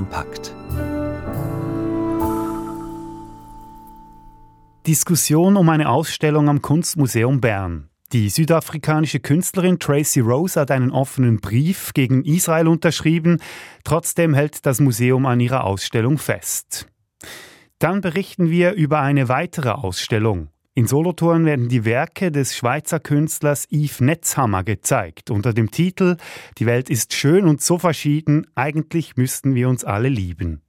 kompakt. Diskussion um eine Ausstellung am Kunstmuseum Bern. Die südafrikanische Künstlerin Tracy Rose hat einen offenen Brief gegen Israel unterschrieben. Trotzdem hält das Museum an ihrer Ausstellung fest. Dann berichten wir über eine weitere Ausstellung. In Solothurn werden die Werke des Schweizer Künstlers Yves Netzhammer gezeigt, unter dem Titel Die Welt ist schön und so verschieden, eigentlich müssten wir uns alle lieben.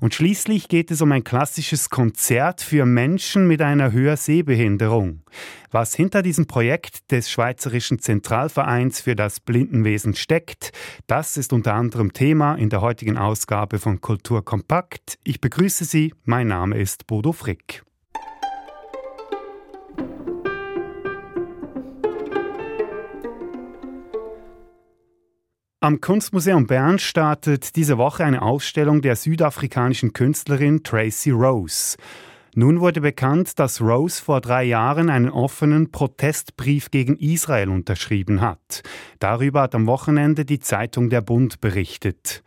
Und schließlich geht es um ein klassisches Konzert für Menschen mit einer Hörsehbehinderung. Was hinter diesem Projekt des Schweizerischen Zentralvereins für das Blindenwesen steckt, das ist unter anderem Thema in der heutigen Ausgabe von Kultur Kompakt. Ich begrüße Sie, mein Name ist Bodo Frick. Am Kunstmuseum Bern startet diese Woche eine Ausstellung der südafrikanischen Künstlerin Tracy Rose. Nun wurde bekannt, dass Rose vor drei Jahren einen offenen Protestbrief gegen Israel unterschrieben hat. Darüber hat am Wochenende die Zeitung Der Bund berichtet.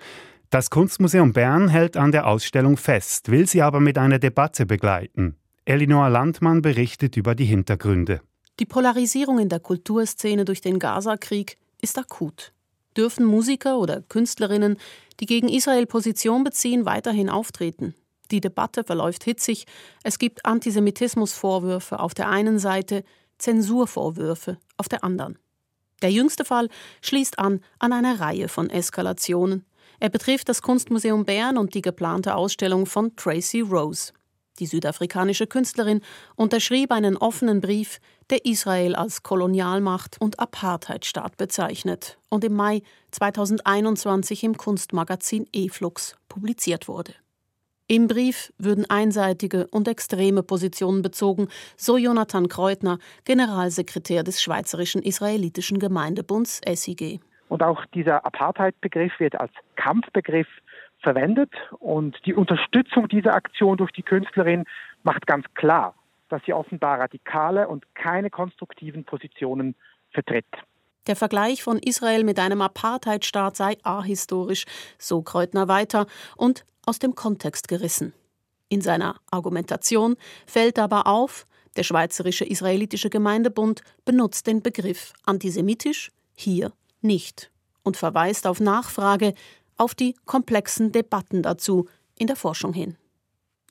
Das Kunstmuseum Bern hält an der Ausstellung fest, will sie aber mit einer Debatte begleiten. Elinor Landmann berichtet über die Hintergründe. Die Polarisierung in der Kulturszene durch den Gazakrieg ist akut dürfen Musiker oder Künstlerinnen, die gegen Israel Position beziehen, weiterhin auftreten. Die Debatte verläuft hitzig. Es gibt Antisemitismusvorwürfe auf der einen Seite, Zensurvorwürfe auf der anderen. Der jüngste Fall schließt an an eine Reihe von Eskalationen. Er betrifft das Kunstmuseum Bern und die geplante Ausstellung von Tracy Rose. Die südafrikanische Künstlerin unterschrieb einen offenen Brief, der Israel als Kolonialmacht und Apartheidstaat bezeichnet und im Mai 2021 im Kunstmagazin E-Flux publiziert wurde. Im Brief würden einseitige und extreme Positionen bezogen, so Jonathan Kreutner, Generalsekretär des Schweizerischen Israelitischen Gemeindebunds SIG. Und auch dieser Apartheid-Begriff wird als Kampfbegriff verwendet. Und die Unterstützung dieser Aktion durch die Künstlerin macht ganz klar, dass sie offenbar radikale und keine konstruktiven Positionen vertritt. Der Vergleich von Israel mit einem Apartheidstaat sei ahistorisch, so Kreutner weiter, und aus dem Kontext gerissen. In seiner Argumentation fällt aber auf, der Schweizerische Israelitische Gemeindebund benutzt den Begriff antisemitisch hier nicht und verweist auf Nachfrage auf die komplexen Debatten dazu in der Forschung hin.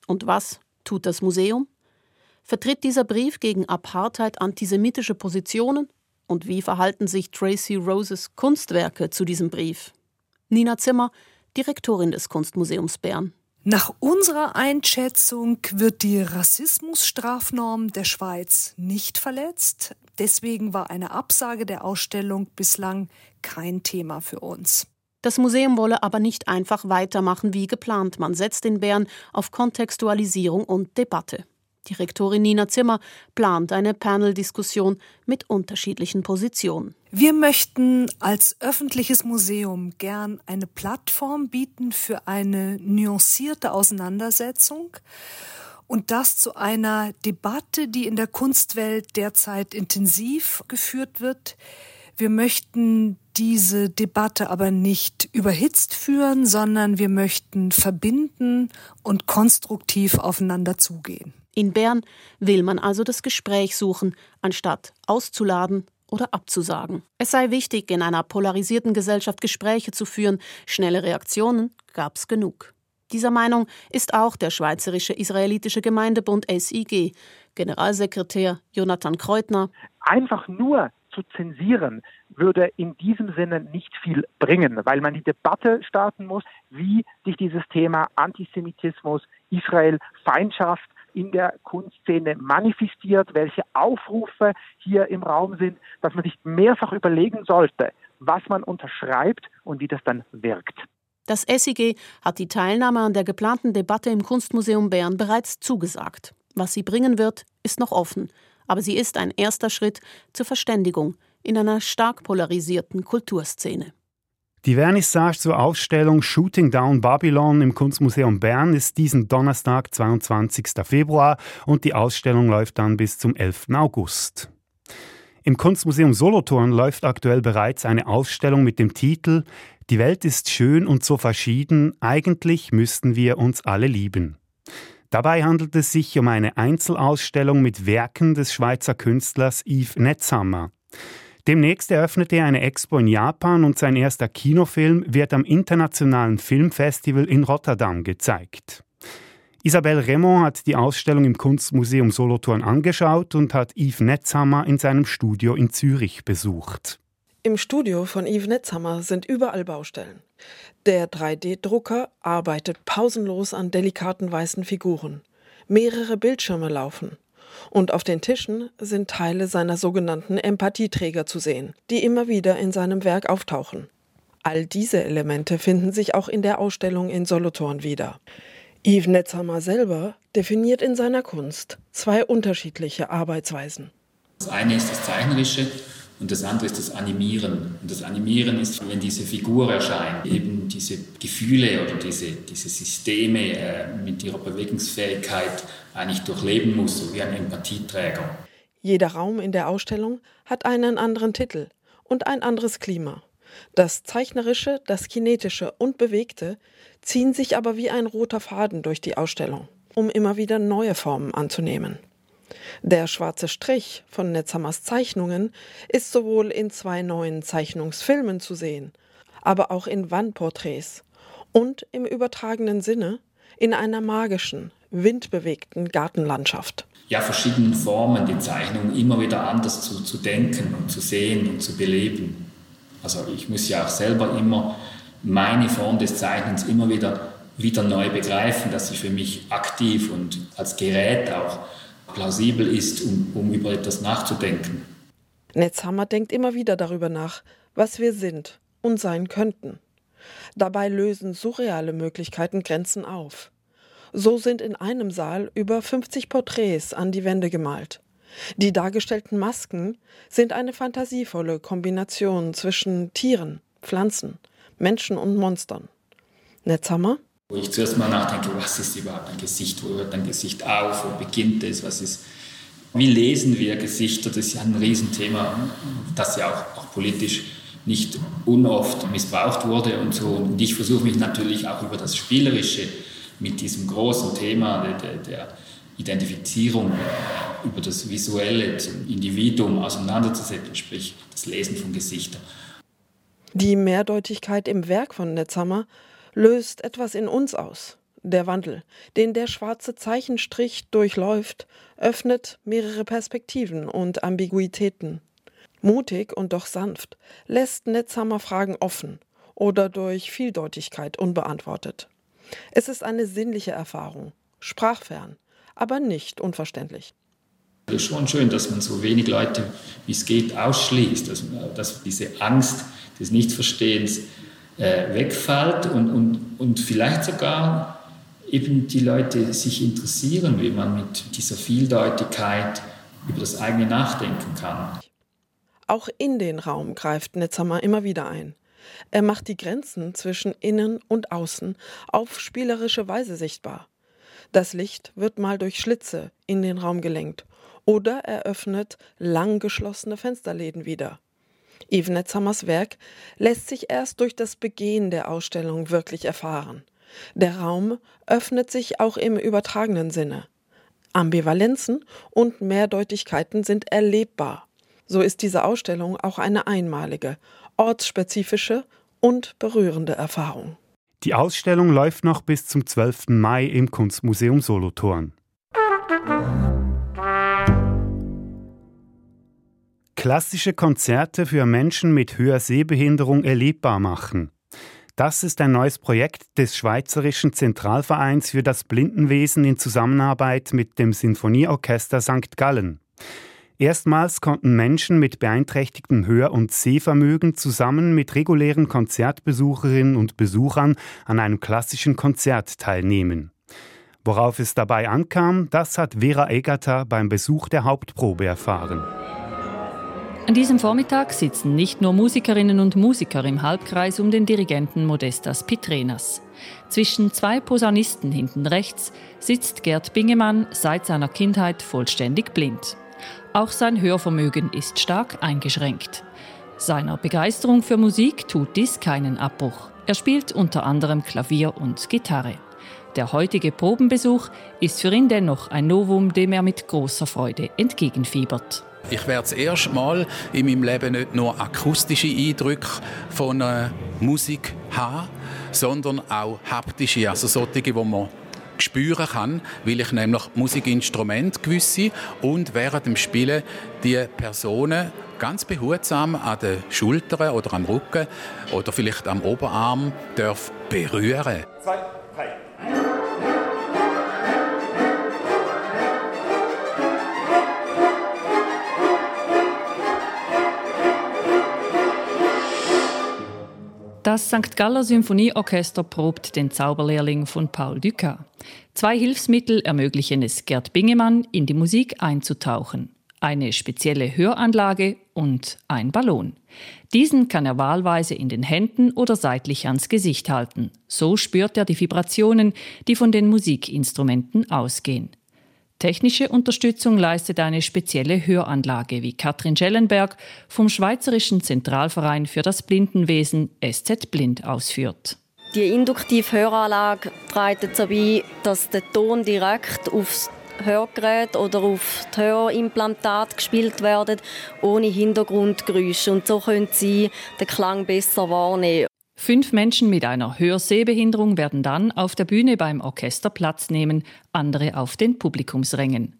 Und was tut das Museum? Vertritt dieser Brief gegen Apartheid antisemitische Positionen? Und wie verhalten sich Tracy Roses Kunstwerke zu diesem Brief? Nina Zimmer, Direktorin des Kunstmuseums Bern. Nach unserer Einschätzung wird die Rassismusstrafnorm der Schweiz nicht verletzt. Deswegen war eine Absage der Ausstellung bislang kein Thema für uns. Das Museum wolle aber nicht einfach weitermachen wie geplant. Man setzt in Bern auf Kontextualisierung und Debatte. Direktorin Nina Zimmer plant eine Panel-Diskussion mit unterschiedlichen Positionen. Wir möchten als öffentliches Museum gern eine Plattform bieten für eine nuancierte Auseinandersetzung und das zu einer Debatte, die in der Kunstwelt derzeit intensiv geführt wird. Wir möchten diese Debatte aber nicht überhitzt führen, sondern wir möchten verbinden und konstruktiv aufeinander zugehen. In Bern will man also das Gespräch suchen, anstatt auszuladen oder abzusagen. Es sei wichtig, in einer polarisierten Gesellschaft Gespräche zu führen. Schnelle Reaktionen gab's genug. Dieser Meinung ist auch der Schweizerische Israelitische Gemeindebund SIG. Generalsekretär Jonathan Kreutner. Einfach nur zu zensieren, würde in diesem Sinne nicht viel bringen, weil man die Debatte starten muss, wie sich dieses Thema Antisemitismus, Israel, Feindschaft in der Kunstszene manifestiert, welche Aufrufe hier im Raum sind, dass man sich mehrfach überlegen sollte, was man unterschreibt und wie das dann wirkt. Das SIG hat die Teilnahme an der geplanten Debatte im Kunstmuseum Bern bereits zugesagt. Was sie bringen wird, ist noch offen aber sie ist ein erster Schritt zur Verständigung in einer stark polarisierten Kulturszene. Die Vernissage zur Ausstellung Shooting Down Babylon im Kunstmuseum Bern ist diesen Donnerstag, 22. Februar und die Ausstellung läuft dann bis zum 11. August. Im Kunstmuseum Solothurn läuft aktuell bereits eine Ausstellung mit dem Titel Die Welt ist schön und so verschieden, eigentlich müssten wir uns alle lieben. Dabei handelt es sich um eine Einzelausstellung mit Werken des Schweizer Künstlers Yves Netzhammer. Demnächst eröffnet er eine Expo in Japan und sein erster Kinofilm wird am Internationalen Filmfestival in Rotterdam gezeigt. Isabelle Raymond hat die Ausstellung im Kunstmuseum Solothurn angeschaut und hat Yves Netzhammer in seinem Studio in Zürich besucht. Im Studio von Yves Netzhammer sind überall Baustellen. Der 3D-Drucker arbeitet pausenlos an delikaten weißen Figuren. Mehrere Bildschirme laufen. Und auf den Tischen sind Teile seiner sogenannten Empathieträger zu sehen, die immer wieder in seinem Werk auftauchen. All diese Elemente finden sich auch in der Ausstellung in Solothurn wieder. Yves Netzhammer selber definiert in seiner Kunst zwei unterschiedliche Arbeitsweisen. Das eine ist das Zeichnerische und das andere ist das Animieren. Und das Animieren ist, wenn diese Figur erscheint, eben diese Gefühle oder diese, diese Systeme äh, mit ihrer Bewegungsfähigkeit eigentlich durchleben muss, so wie ein Empathieträger. Jeder Raum in der Ausstellung hat einen anderen Titel und ein anderes Klima. Das Zeichnerische, das Kinetische und Bewegte ziehen sich aber wie ein roter Faden durch die Ausstellung, um immer wieder neue Formen anzunehmen. Der schwarze Strich von Netzhammers Zeichnungen ist sowohl in zwei neuen Zeichnungsfilmen zu sehen, aber auch in Wandporträts und im übertragenen Sinne in einer magischen, windbewegten Gartenlandschaft. Ja, verschiedenen Formen die Zeichnung immer wieder anders zu, zu denken und zu sehen und zu beleben. Also ich muss ja auch selber immer meine Form des Zeichnens immer wieder, wieder neu begreifen, dass sie für mich aktiv und als Gerät auch plausibel ist, um, um über etwas nachzudenken. Netzhammer denkt immer wieder darüber nach, was wir sind und sein könnten. Dabei lösen surreale Möglichkeiten Grenzen auf. So sind in einem Saal über 50 Porträts an die Wände gemalt. Die dargestellten Masken sind eine fantasievolle Kombination zwischen Tieren, Pflanzen, Menschen und Monstern. Netzhammer? Wo ich zuerst mal nachdenke, was ist überhaupt ein Gesicht, wo hört ein Gesicht auf, wo beginnt es, was ist, wie lesen wir Gesichter, das ist ja ein Riesenthema, das ja auch, auch politisch nicht unoft missbraucht wurde und so. Und ich versuche mich natürlich auch über das Spielerische mit diesem großen Thema der, der Identifizierung über das Visuelle zum Individuum auseinanderzusetzen, sprich das Lesen von Gesichtern. Die Mehrdeutigkeit im Werk von Netzhammer löst etwas in uns aus. Der Wandel, den der schwarze Zeichenstrich durchläuft, öffnet mehrere Perspektiven und Ambiguitäten. Mutig und doch sanft lässt Netzhammer Fragen offen oder durch Vieldeutigkeit unbeantwortet. Es ist eine sinnliche Erfahrung, sprachfern, aber nicht unverständlich. Es ist schon schön, dass man so wenig Leute, wie es geht, ausschließt, dass, dass diese Angst des Nichtverstehens äh, wegfällt und, und, und vielleicht sogar eben die Leute sich interessieren, wie man mit dieser Vieldeutigkeit über das eigene nachdenken kann. Auch in den Raum greift Netzhammer immer wieder ein. Er macht die Grenzen zwischen Innen und Außen auf spielerische Weise sichtbar. Das Licht wird mal durch Schlitze in den Raum gelenkt oder eröffnet lang geschlossene Fensterläden wieder. Yves Netzhammers Werk lässt sich erst durch das Begehen der Ausstellung wirklich erfahren. Der Raum öffnet sich auch im übertragenen Sinne. Ambivalenzen und Mehrdeutigkeiten sind erlebbar. So ist diese Ausstellung auch eine einmalige, ortsspezifische und berührende Erfahrung. Die Ausstellung läuft noch bis zum 12. Mai im Kunstmuseum Solothurn. Klassische Konzerte für Menschen mit Hörsehbehinderung erlebbar machen. Das ist ein neues Projekt des Schweizerischen Zentralvereins für das Blindenwesen in Zusammenarbeit mit dem Sinfonieorchester St. Gallen. Erstmals konnten Menschen mit beeinträchtigtem Hör- und Sehvermögen zusammen mit regulären Konzertbesucherinnen und Besuchern an einem klassischen Konzert teilnehmen. Worauf es dabei ankam, das hat Vera Egerter beim Besuch der Hauptprobe erfahren. An diesem Vormittag sitzen nicht nur Musikerinnen und Musiker im Halbkreis um den Dirigenten Modestas Pitrenas. Zwischen zwei Posaunisten hinten rechts sitzt Gerd Bingemann seit seiner Kindheit vollständig blind. Auch sein Hörvermögen ist stark eingeschränkt. Seiner Begeisterung für Musik tut dies keinen Abbruch. Er spielt unter anderem Klavier und Gitarre. Der heutige Probenbesuch ist für ihn dennoch ein Novum, dem er mit großer Freude entgegenfiebert. Ich werde das erste Mal in meinem Leben nicht nur akustische Eindrücke von äh, Musik haben, sondern auch haptische, also solche, die man spüren kann, weil ich nämlich Musikinstrumente gewisse und während dem Spielen die Personen ganz behutsam an den Schultern oder am Rücken oder vielleicht am Oberarm darf berühren. Zwei, drei. Das St. Galler Symphonieorchester probt den Zauberlehrling von Paul Dukas. Zwei Hilfsmittel ermöglichen es Gerd Bingemann, in die Musik einzutauchen. Eine spezielle Höranlage und ein Ballon. Diesen kann er wahlweise in den Händen oder seitlich ans Gesicht halten. So spürt er die Vibrationen, die von den Musikinstrumenten ausgehen. Technische Unterstützung leistet eine spezielle Höranlage, wie Katrin Schellenberg vom Schweizerischen Zentralverein für das Blindenwesen SZ Blind ausführt. Die induktive Höranlage trägt dazu bei, dass der Ton direkt aufs Hörgerät oder auf das Hörimplantat gespielt werden, ohne Hintergrundgeräusche. Und so können Sie den Klang besser wahrnehmen. Fünf Menschen mit einer Hörsehbehinderung werden dann auf der Bühne beim Orchester Platz nehmen, andere auf den Publikumsrängen.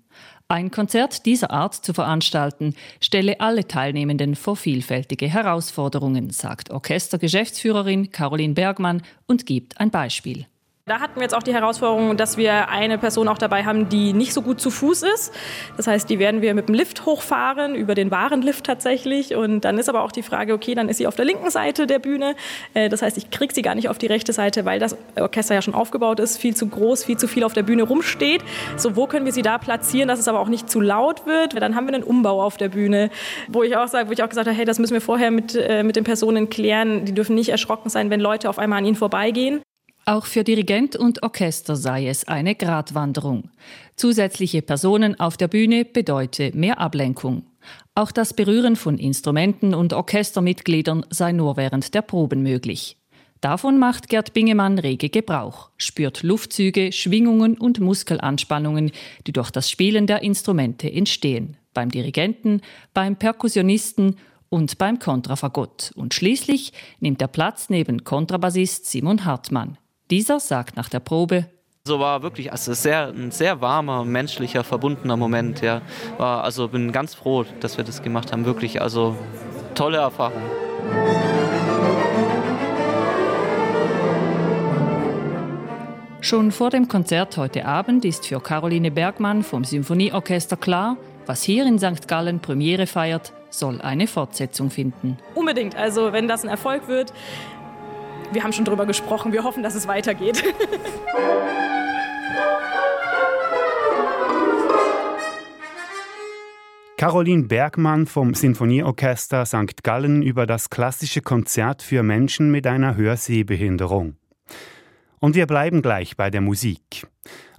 Ein Konzert dieser Art zu veranstalten, stelle alle Teilnehmenden vor vielfältige Herausforderungen, sagt Orchestergeschäftsführerin Caroline Bergmann und gibt ein Beispiel. Da hatten wir jetzt auch die Herausforderung, dass wir eine Person auch dabei haben, die nicht so gut zu Fuß ist. Das heißt, die werden wir mit dem Lift hochfahren, über den Warenlift tatsächlich. Und dann ist aber auch die Frage, okay, dann ist sie auf der linken Seite der Bühne. Äh, das heißt, ich kriege sie gar nicht auf die rechte Seite, weil das Orchester ja schon aufgebaut ist, viel zu groß, viel zu viel auf der Bühne rumsteht. So, wo können wir sie da platzieren, dass es aber auch nicht zu laut wird? Dann haben wir einen Umbau auf der Bühne, wo ich auch sage, wo ich auch gesagt habe, hey, das müssen wir vorher mit, äh, mit den Personen klären. Die dürfen nicht erschrocken sein, wenn Leute auf einmal an ihnen vorbeigehen. Auch für Dirigent und Orchester sei es eine Gratwanderung. Zusätzliche Personen auf der Bühne bedeute mehr Ablenkung. Auch das Berühren von Instrumenten und Orchestermitgliedern sei nur während der Proben möglich. Davon macht Gerd Bingemann rege Gebrauch, spürt Luftzüge, Schwingungen und Muskelanspannungen, die durch das Spielen der Instrumente entstehen. Beim Dirigenten, beim Perkussionisten und beim Kontrafagott. Und schließlich nimmt er Platz neben Kontrabassist Simon Hartmann. Dieser sagt nach der Probe, so war wirklich also sehr, ein sehr warmer, menschlicher, verbundener Moment. Ja. War, also bin ganz froh, dass wir das gemacht haben. Wirklich, also tolle Erfahrung. Schon vor dem Konzert heute Abend ist für Caroline Bergmann vom Symphonieorchester klar, was hier in St. Gallen Premiere feiert, soll eine Fortsetzung finden. Unbedingt. Also wenn das ein Erfolg wird, wir haben schon darüber gesprochen. Wir hoffen, dass es weitergeht. Caroline Bergmann vom Sinfonieorchester St. Gallen über das klassische Konzert für Menschen mit einer Hörsehbehinderung. Und wir bleiben gleich bei der Musik.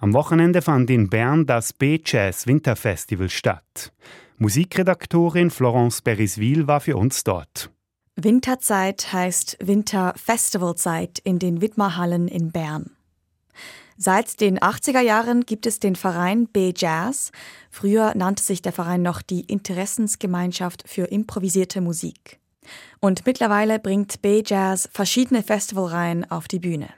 Am Wochenende fand in Bern das B-Jazz Winterfestival statt. Musikredaktorin Florence Beriswil war für uns dort. Winterzeit heißt Winterfestivalzeit in den Widmerhallen in Bern. Seit den 80er Jahren gibt es den Verein B-Jazz. Früher nannte sich der Verein noch die Interessensgemeinschaft für improvisierte Musik. Und mittlerweile bringt B-Jazz verschiedene Festivalreihen auf die Bühne.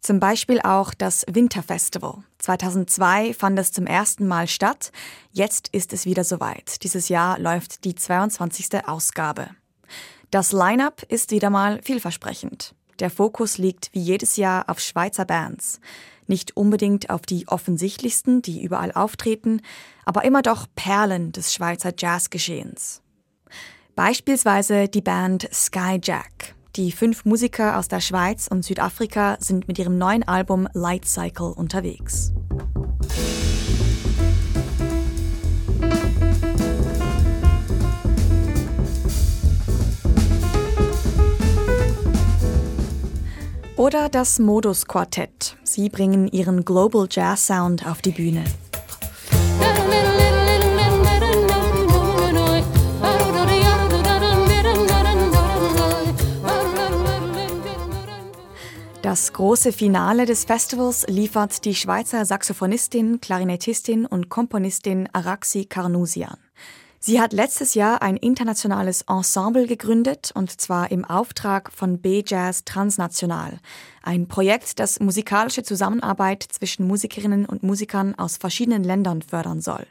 Zum Beispiel auch das Winterfestival. 2002 fand es zum ersten Mal statt. Jetzt ist es wieder soweit. Dieses Jahr läuft die 22. Ausgabe. Das Line-up ist wieder mal vielversprechend. Der Fokus liegt wie jedes Jahr auf Schweizer Bands. Nicht unbedingt auf die offensichtlichsten, die überall auftreten, aber immer doch Perlen des Schweizer Jazzgeschehens. Beispielsweise die Band Skyjack. Die fünf Musiker aus der Schweiz und Südafrika sind mit ihrem neuen Album Light Cycle unterwegs. Oder das Modus Quartett. Sie bringen ihren Global Jazz Sound auf die Bühne. Das große Finale des Festivals liefert die Schweizer Saxophonistin, Klarinettistin und Komponistin Araxi Carnusian. Sie hat letztes Jahr ein internationales Ensemble gegründet, und zwar im Auftrag von B-Jazz Transnational, ein Projekt, das musikalische Zusammenarbeit zwischen Musikerinnen und Musikern aus verschiedenen Ländern fördern soll.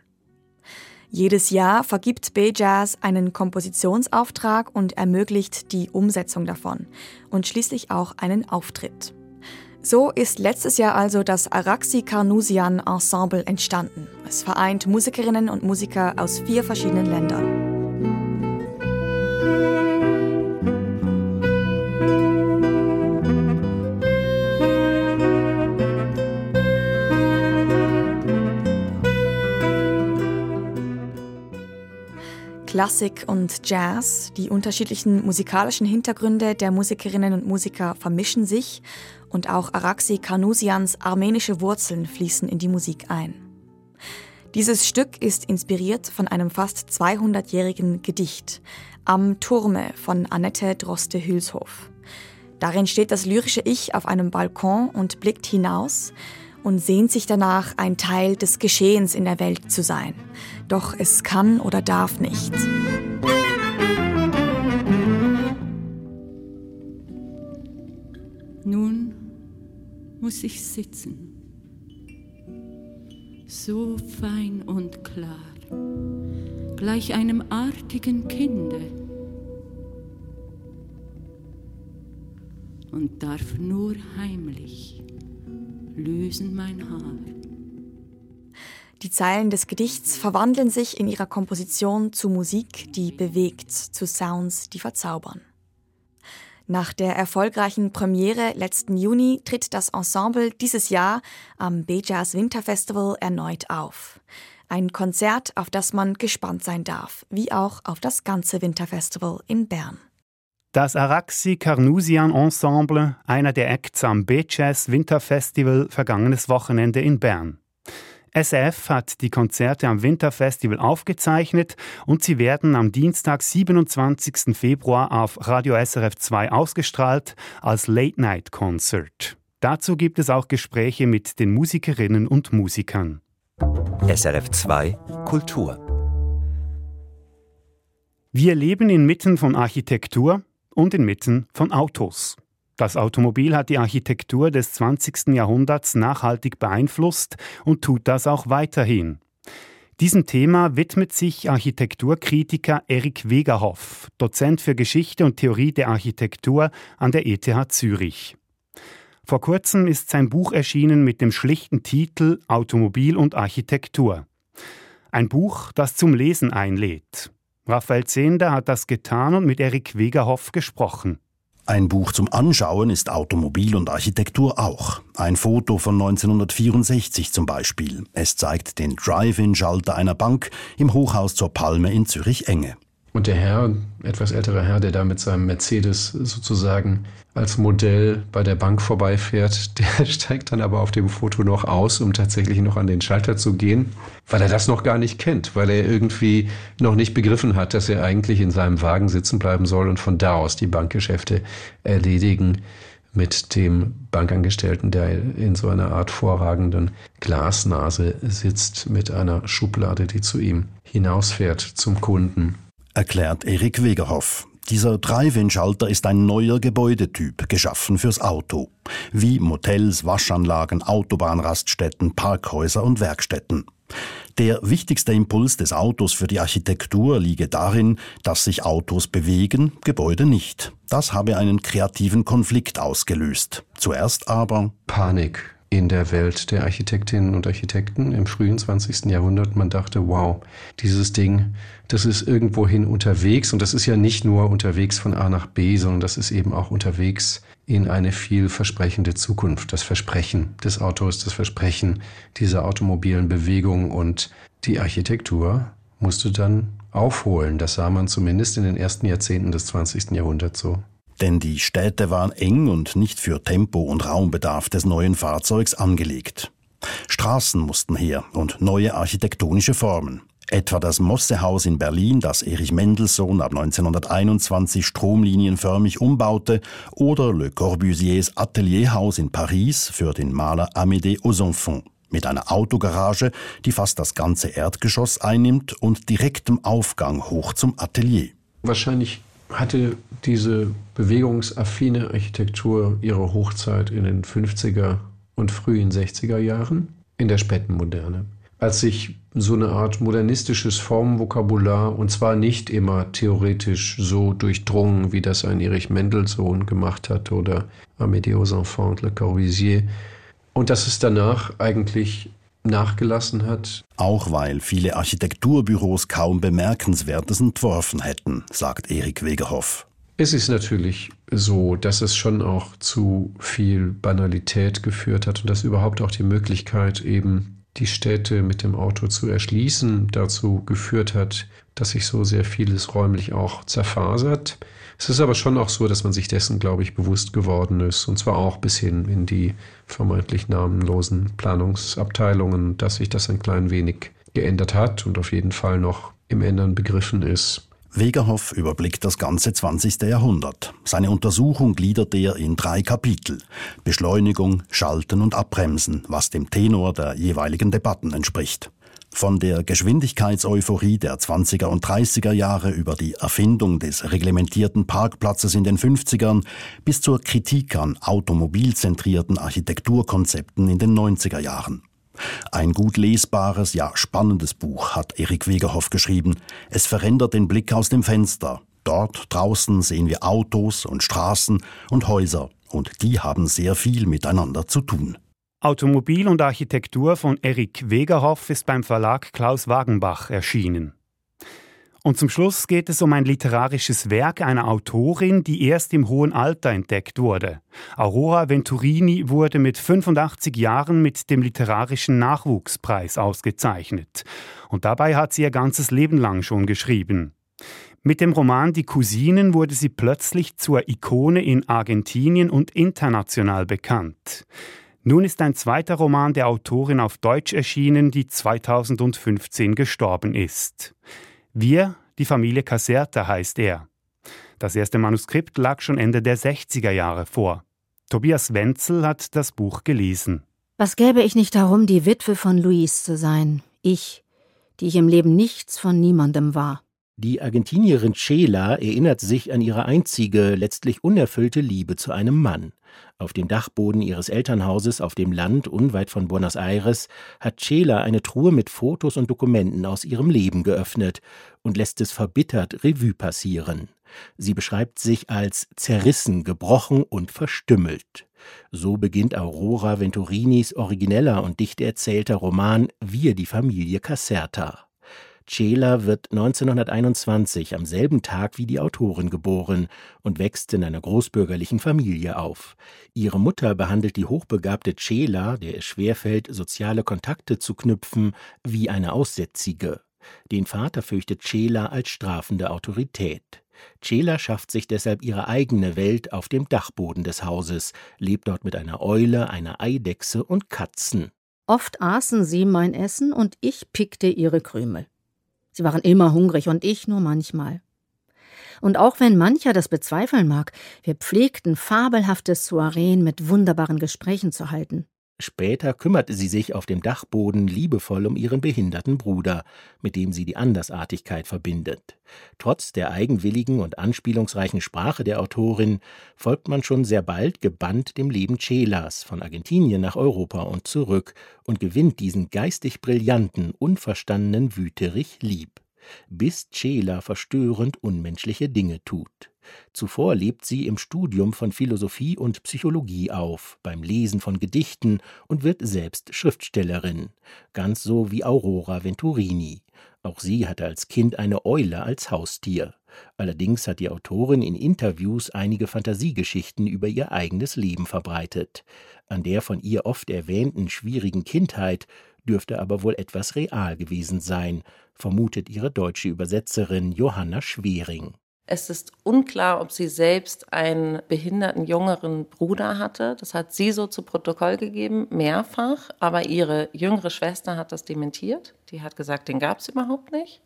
Jedes Jahr vergibt B-Jazz einen Kompositionsauftrag und ermöglicht die Umsetzung davon und schließlich auch einen Auftritt. So ist letztes Jahr also das Araxi Carnusian Ensemble entstanden. Es vereint Musikerinnen und Musiker aus vier verschiedenen Ländern. Klassik und Jazz, die unterschiedlichen musikalischen Hintergründe der Musikerinnen und Musiker vermischen sich und auch Araxi Karnusians armenische Wurzeln fließen in die Musik ein. Dieses Stück ist inspiriert von einem fast 200-jährigen Gedicht Am Turme von Annette Droste-Hülshoff. Darin steht das lyrische Ich auf einem Balkon und blickt hinaus und sehnt sich danach, ein Teil des Geschehens in der Welt zu sein. Doch es kann oder darf nicht. Nun muss ich sitzen, so fein und klar, gleich einem artigen Kinde, und darf nur heimlich lösen mein Haar. Die Zeilen des Gedichts verwandeln sich in ihrer Komposition zu Musik, die bewegt, zu Sounds, die verzaubern. Nach der erfolgreichen Premiere letzten Juni tritt das Ensemble dieses Jahr am Bejas Winterfestival erneut auf. Ein Konzert, auf das man gespannt sein darf, wie auch auf das ganze Winterfestival in Bern. Das Araxi Carnusian Ensemble, einer der Acts am B-Jazz Winterfestival vergangenes Wochenende in Bern. SF hat die Konzerte am Winterfestival aufgezeichnet und sie werden am Dienstag, 27. Februar auf Radio SRF 2 ausgestrahlt als Late Night Concert. Dazu gibt es auch Gespräche mit den Musikerinnen und Musikern. SRF 2 Kultur Wir leben inmitten von Architektur und inmitten von Autos. Das Automobil hat die Architektur des 20. Jahrhunderts nachhaltig beeinflusst und tut das auch weiterhin. Diesem Thema widmet sich Architekturkritiker Erik Wegerhoff, Dozent für Geschichte und Theorie der Architektur an der ETH Zürich. Vor kurzem ist sein Buch erschienen mit dem schlichten Titel Automobil und Architektur. Ein Buch, das zum Lesen einlädt. Raphael Zehnder hat das getan und mit Erik Wegerhoff gesprochen. Ein Buch zum Anschauen ist Automobil und Architektur auch. Ein Foto von 1964 zum Beispiel. Es zeigt den Drive-In-Schalter einer Bank im Hochhaus zur Palme in Zürich-Enge. Und der Herr, etwas älterer Herr, der da mit seinem Mercedes sozusagen als Modell bei der Bank vorbeifährt, der steigt dann aber auf dem Foto noch aus, um tatsächlich noch an den Schalter zu gehen, weil er das noch gar nicht kennt, weil er irgendwie noch nicht begriffen hat, dass er eigentlich in seinem Wagen sitzen bleiben soll und von da aus die Bankgeschäfte erledigen mit dem Bankangestellten, der in so einer Art vorragenden Glasnase sitzt mit einer Schublade, die zu ihm hinausfährt zum Kunden erklärt Erik Wegerhoff. Dieser Drive-In-Schalter ist ein neuer Gebäudetyp, geschaffen fürs Auto. Wie Motels, Waschanlagen, Autobahnraststätten, Parkhäuser und Werkstätten. Der wichtigste Impuls des Autos für die Architektur liege darin, dass sich Autos bewegen, Gebäude nicht. Das habe einen kreativen Konflikt ausgelöst. Zuerst aber Panik in der Welt der Architektinnen und Architekten im frühen 20. Jahrhundert. Man dachte, wow, dieses Ding, das ist irgendwohin unterwegs und das ist ja nicht nur unterwegs von A nach B, sondern das ist eben auch unterwegs in eine vielversprechende Zukunft. Das Versprechen des Autos, das Versprechen dieser automobilen Bewegung und die Architektur musste dann aufholen. Das sah man zumindest in den ersten Jahrzehnten des 20. Jahrhunderts so denn die Städte waren eng und nicht für Tempo und Raumbedarf des neuen Fahrzeugs angelegt. Straßen mussten her und neue architektonische Formen. Etwa das Mossehaus in Berlin, das Erich Mendelssohn ab 1921 stromlinienförmig umbaute, oder Le Corbusiers Atelierhaus in Paris für den Maler Amédée Osenfant mit einer Autogarage, die fast das ganze Erdgeschoss einnimmt und direktem Aufgang hoch zum Atelier. Wahrscheinlich hatte diese bewegungsaffine Architektur ihre Hochzeit in den 50er und frühen 60er Jahren? In der späten Moderne. Als sich so eine Art modernistisches Formenvokabular, und zwar nicht immer theoretisch so durchdrungen, wie das ein Erich Mendelssohn gemacht hat oder Amédée Enfants, Le Corbusier, und dass es danach eigentlich nachgelassen hat. Auch weil viele Architekturbüros kaum Bemerkenswertes entworfen hätten, sagt Erik Wegerhoff. Es ist natürlich so, dass es schon auch zu viel Banalität geführt hat und dass überhaupt auch die Möglichkeit eben die Städte mit dem Auto zu erschließen, dazu geführt hat, dass sich so sehr vieles räumlich auch zerfasert. Es ist aber schon auch so, dass man sich dessen, glaube ich, bewusst geworden ist, und zwar auch bis hin in die vermeintlich namenlosen Planungsabteilungen, dass sich das ein klein wenig geändert hat und auf jeden Fall noch im Ändern begriffen ist. Wegerhoff überblickt das ganze 20. Jahrhundert. Seine Untersuchung gliedert er in drei Kapitel. Beschleunigung, Schalten und Abbremsen, was dem Tenor der jeweiligen Debatten entspricht. Von der Geschwindigkeitseuphorie der 20er und 30er Jahre über die Erfindung des reglementierten Parkplatzes in den 50ern bis zur Kritik an automobilzentrierten Architekturkonzepten in den 90er Jahren. Ein gut lesbares, ja spannendes Buch hat Erik Wegerhoff geschrieben. Es verändert den Blick aus dem Fenster. Dort draußen sehen wir Autos und Straßen und Häuser, und die haben sehr viel miteinander zu tun. Automobil und Architektur von Erik Wegerhoff ist beim Verlag Klaus Wagenbach erschienen. Und zum Schluss geht es um ein literarisches Werk einer Autorin, die erst im hohen Alter entdeckt wurde. Aurora Venturini wurde mit 85 Jahren mit dem Literarischen Nachwuchspreis ausgezeichnet. Und dabei hat sie ihr ganzes Leben lang schon geschrieben. Mit dem Roman Die Cousinen wurde sie plötzlich zur Ikone in Argentinien und international bekannt. Nun ist ein zweiter Roman der Autorin auf Deutsch erschienen, die 2015 gestorben ist. Wir, die Familie Caserta heißt er. Das erste Manuskript lag schon Ende der 60er Jahre vor. Tobias Wenzel hat das Buch gelesen. Was gäbe ich nicht darum, die Witwe von Luis zu sein? Ich, die ich im Leben nichts von niemandem war. Die Argentinierin Chela erinnert sich an ihre einzige, letztlich unerfüllte Liebe zu einem Mann. Auf dem Dachboden ihres Elternhauses auf dem Land unweit von Buenos Aires hat Chela eine Truhe mit Fotos und Dokumenten aus ihrem Leben geöffnet und lässt es verbittert Revue passieren. Sie beschreibt sich als zerrissen, gebrochen und verstümmelt. So beginnt Aurora Venturinis origineller und dicht erzählter Roman Wir die Familie Caserta. Cela wird 1921 am selben Tag wie die Autorin geboren und wächst in einer großbürgerlichen Familie auf. Ihre Mutter behandelt die hochbegabte Cela, der es schwerfällt, soziale Kontakte zu knüpfen, wie eine Aussätzige. Den Vater fürchtet Cela als strafende Autorität. Cela schafft sich deshalb ihre eigene Welt auf dem Dachboden des Hauses, lebt dort mit einer Eule, einer Eidechse und Katzen. Oft aßen sie mein Essen und ich pickte ihre Krümel. Sie waren immer hungrig und ich nur manchmal. Und auch wenn mancher das bezweifeln mag, wir pflegten fabelhafte Soireen mit wunderbaren Gesprächen zu halten. Später kümmerte sie sich auf dem Dachboden liebevoll um ihren behinderten Bruder, mit dem sie die Andersartigkeit verbindet. Trotz der eigenwilligen und anspielungsreichen Sprache der Autorin folgt man schon sehr bald gebannt dem Leben Chelas von Argentinien nach Europa und zurück und gewinnt diesen geistig brillanten, unverstandenen Wüterich lieb, bis Chela verstörend unmenschliche Dinge tut. Zuvor lebt sie im Studium von Philosophie und Psychologie auf, beim Lesen von Gedichten und wird selbst Schriftstellerin, ganz so wie Aurora Venturini. Auch sie hatte als Kind eine Eule als Haustier. Allerdings hat die Autorin in Interviews einige Fantasiegeschichten über ihr eigenes Leben verbreitet. An der von ihr oft erwähnten schwierigen Kindheit dürfte aber wohl etwas real gewesen sein, vermutet ihre deutsche Übersetzerin Johanna Schwering. Es ist unklar, ob sie selbst einen behinderten jüngeren Bruder hatte. Das hat sie so zu Protokoll gegeben, mehrfach. Aber ihre jüngere Schwester hat das dementiert. Die hat gesagt, den gab es überhaupt nicht.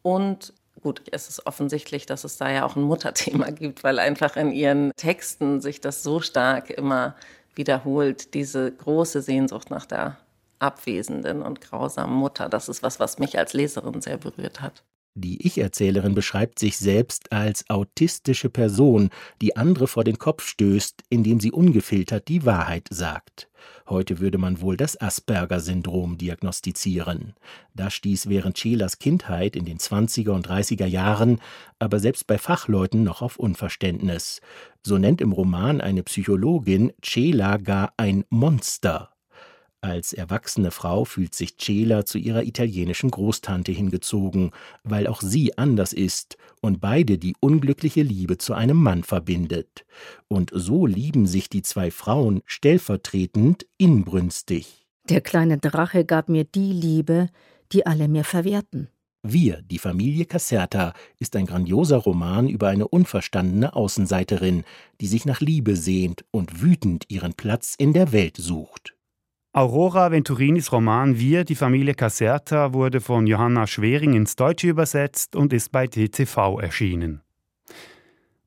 Und gut, es ist offensichtlich, dass es da ja auch ein Mutterthema gibt, weil einfach in ihren Texten sich das so stark immer wiederholt, diese große Sehnsucht nach der abwesenden und grausamen Mutter. Das ist was, was mich als Leserin sehr berührt hat. Die Ich-Erzählerin beschreibt sich selbst als autistische Person, die andere vor den Kopf stößt, indem sie ungefiltert die Wahrheit sagt. Heute würde man wohl das Asperger-Syndrom diagnostizieren. Das stieß während Schelas Kindheit in den 20er und 30er Jahren aber selbst bei Fachleuten noch auf Unverständnis. So nennt im Roman eine Psychologin Cela gar ein Monster. Als erwachsene Frau fühlt sich Cela zu ihrer italienischen Großtante hingezogen, weil auch sie anders ist und beide die unglückliche Liebe zu einem Mann verbindet. Und so lieben sich die zwei Frauen stellvertretend inbrünstig. Der kleine Drache gab mir die Liebe, die alle mir verwehrten. Wir, die Familie Caserta, ist ein grandioser Roman über eine unverstandene Außenseiterin, die sich nach Liebe sehnt und wütend ihren Platz in der Welt sucht. Aurora Venturinis Roman Wir, die Familie Caserta wurde von Johanna Schwering ins Deutsche übersetzt und ist bei TTV erschienen.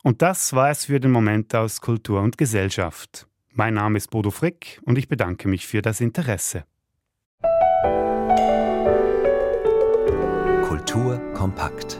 Und das war es für den Moment aus Kultur und Gesellschaft. Mein Name ist Bodo Frick und ich bedanke mich für das Interesse. Kultur kompakt.